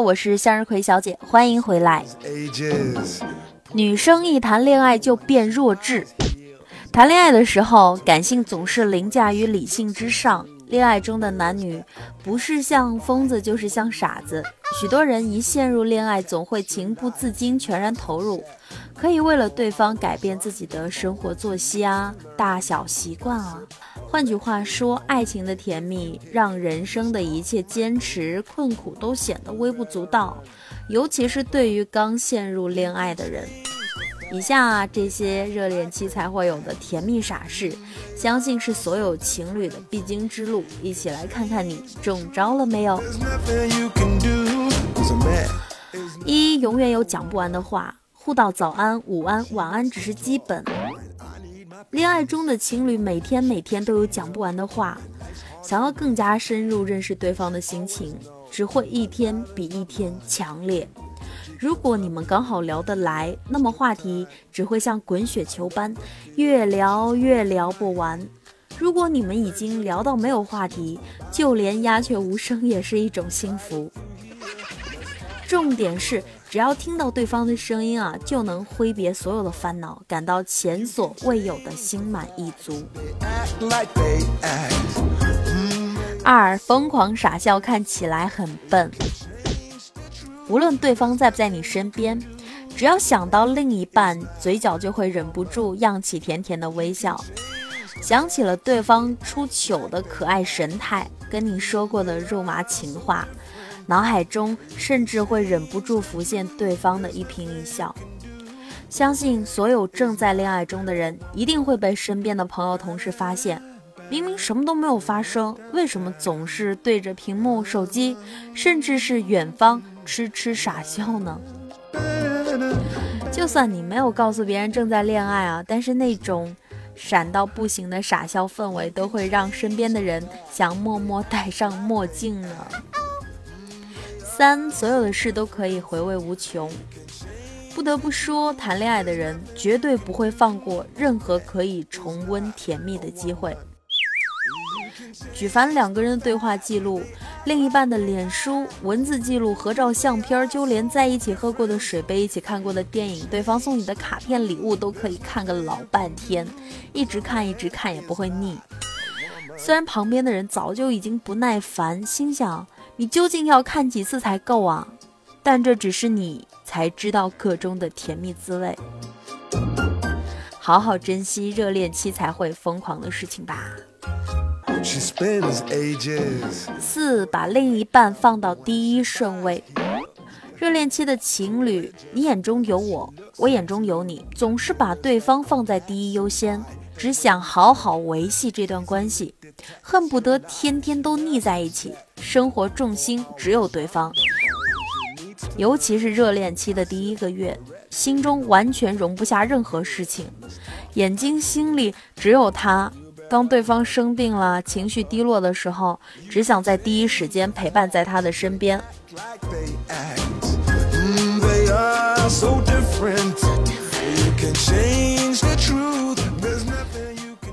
我是向日葵小姐，欢迎回来。女生一谈恋爱就变弱智，谈恋爱的时候感性总是凌驾于理性之上。恋爱中的男女不是像疯子就是像傻子，许多人一陷入恋爱总会情不自禁全然投入，可以为了对方改变自己的生活作息啊、大小习惯啊。换句话说，爱情的甜蜜让人生的一切坚持困苦都显得微不足道，尤其是对于刚陷入恋爱的人。以下这些热恋期才会有的甜蜜傻事，相信是所有情侣的必经之路。一起来看看你中招了没有？一，永远有讲不完的话，互道早安、午安、晚安只是基本。恋爱中的情侣每天每天都有讲不完的话，想要更加深入认识对方的心情，只会一天比一天强烈。如果你们刚好聊得来，那么话题只会像滚雪球般越聊越聊不完。如果你们已经聊到没有话题，就连鸦雀无声也是一种幸福。重点是，只要听到对方的声音啊，就能挥别所有的烦恼，感到前所未有的心满意足。二，疯狂傻笑看起来很笨。无论对方在不在你身边，只要想到另一半，嘴角就会忍不住漾起甜甜的微笑。想起了对方出糗的可爱神态，跟你说过的肉麻情话，脑海中甚至会忍不住浮现对方的一颦一笑。相信所有正在恋爱中的人，一定会被身边的朋友、同事发现，明明什么都没有发生，为什么总是对着屏幕、手机，甚至是远方？痴痴傻笑呢？就算你没有告诉别人正在恋爱啊，但是那种闪到不行的傻笑氛围，都会让身边的人想默默戴上墨镜呢。三，所有的事都可以回味无穷。不得不说，谈恋爱的人绝对不会放过任何可以重温甜蜜的机会。举凡两个人的对话记录。另一半的脸书文字记录、合照、相片，就连在一起喝过的水杯、一起看过的电影、对方送你的卡片、礼物，都可以看个老半天，一直看，一直看也不会腻。虽然旁边的人早就已经不耐烦，心想你究竟要看几次才够啊？但这只是你才知道个中的甜蜜滋味。好好珍惜热恋期才会疯狂的事情吧。四，把另一半放到第一顺位。热恋期的情侣，你眼中有我，我眼中有你，总是把对方放在第一优先，只想好好维系这段关系，恨不得天天都腻在一起，生活重心只有对方。尤其是热恋期的第一个月，心中完全容不下任何事情，眼睛心里只有他。当对方生病了、情绪低落的时候，只想在第一时间陪伴在他的身边。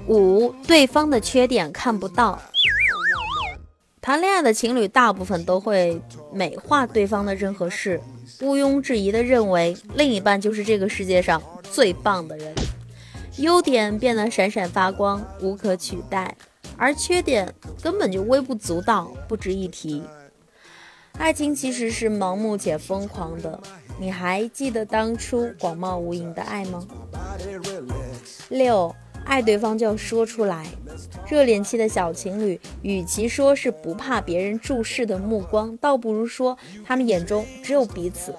五，对方的缺点看不到。谈恋爱的情侣大部分都会美化对方的任何事，毋庸置疑的认为另一半就是这个世界上最棒的人。优点变得闪闪发光，无可取代，而缺点根本就微不足道，不值一提。爱情其实是盲目且疯狂的，你还记得当初广袤无垠的爱吗？六，爱对方就要说出来。热恋期的小情侣，与其说是不怕别人注视的目光，倒不如说他们眼中只有彼此。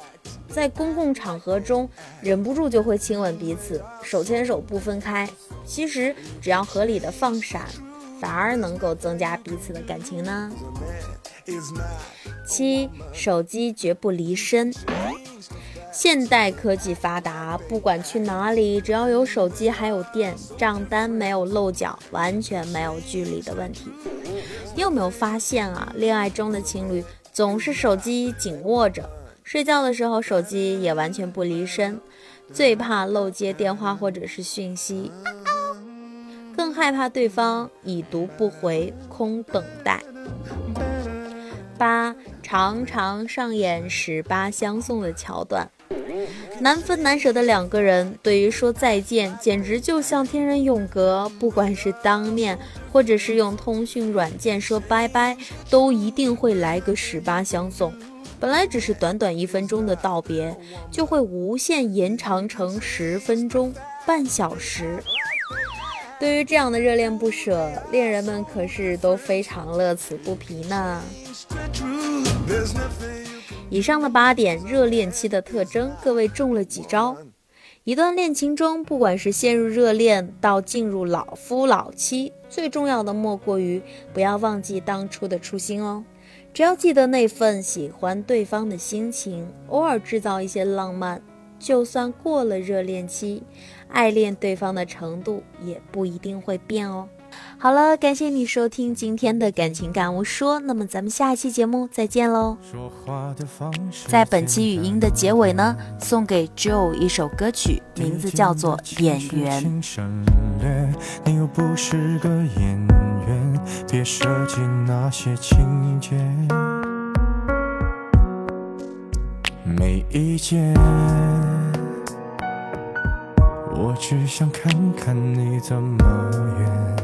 在公共场合中，忍不住就会亲吻彼此，手牵手不分开。其实只要合理的放闪，反而能够增加彼此的感情呢。七，手机绝不离身。现代科技发达，不管去哪里，只要有手机还有电，账单没有漏缴，完全没有距离的问题。你有没有发现啊？恋爱中的情侣总是手机紧握着。睡觉的时候，手机也完全不离身，最怕漏接电话或者是讯息，更害怕对方已读不回，空等待。八，常常上演十八相送的桥段。难分难舍的两个人，对于说再见，简直就像天人永隔。不管是当面，或者是用通讯软件说拜拜，都一定会来个十八相送。本来只是短短一分钟的道别，就会无限延长成十分钟、半小时。对于这样的热恋不舍，恋人们可是都非常乐此不疲呢。以上的八点热恋期的特征，各位中了几招？一段恋情中，不管是陷入热恋到进入老夫老妻，最重要的莫过于不要忘记当初的初心哦。只要记得那份喜欢对方的心情，偶尔制造一些浪漫，就算过了热恋期，爱恋对方的程度也不一定会变哦。好了，感谢你收听今天的感情感悟说，那么咱们下一期节目再见喽。在本期语音的结尾呢，送给 Joe 一首歌曲，名字叫做《演员》。你又不是个演员，别设计那些情节，没意见。我只想看看你怎么演。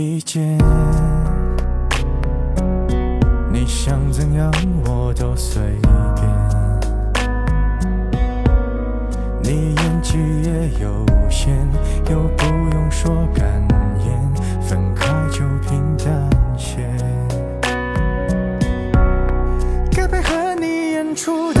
意见。你想怎样我都随便，你演技也有限，又不用说感言，分开就平淡些。该配合你演出的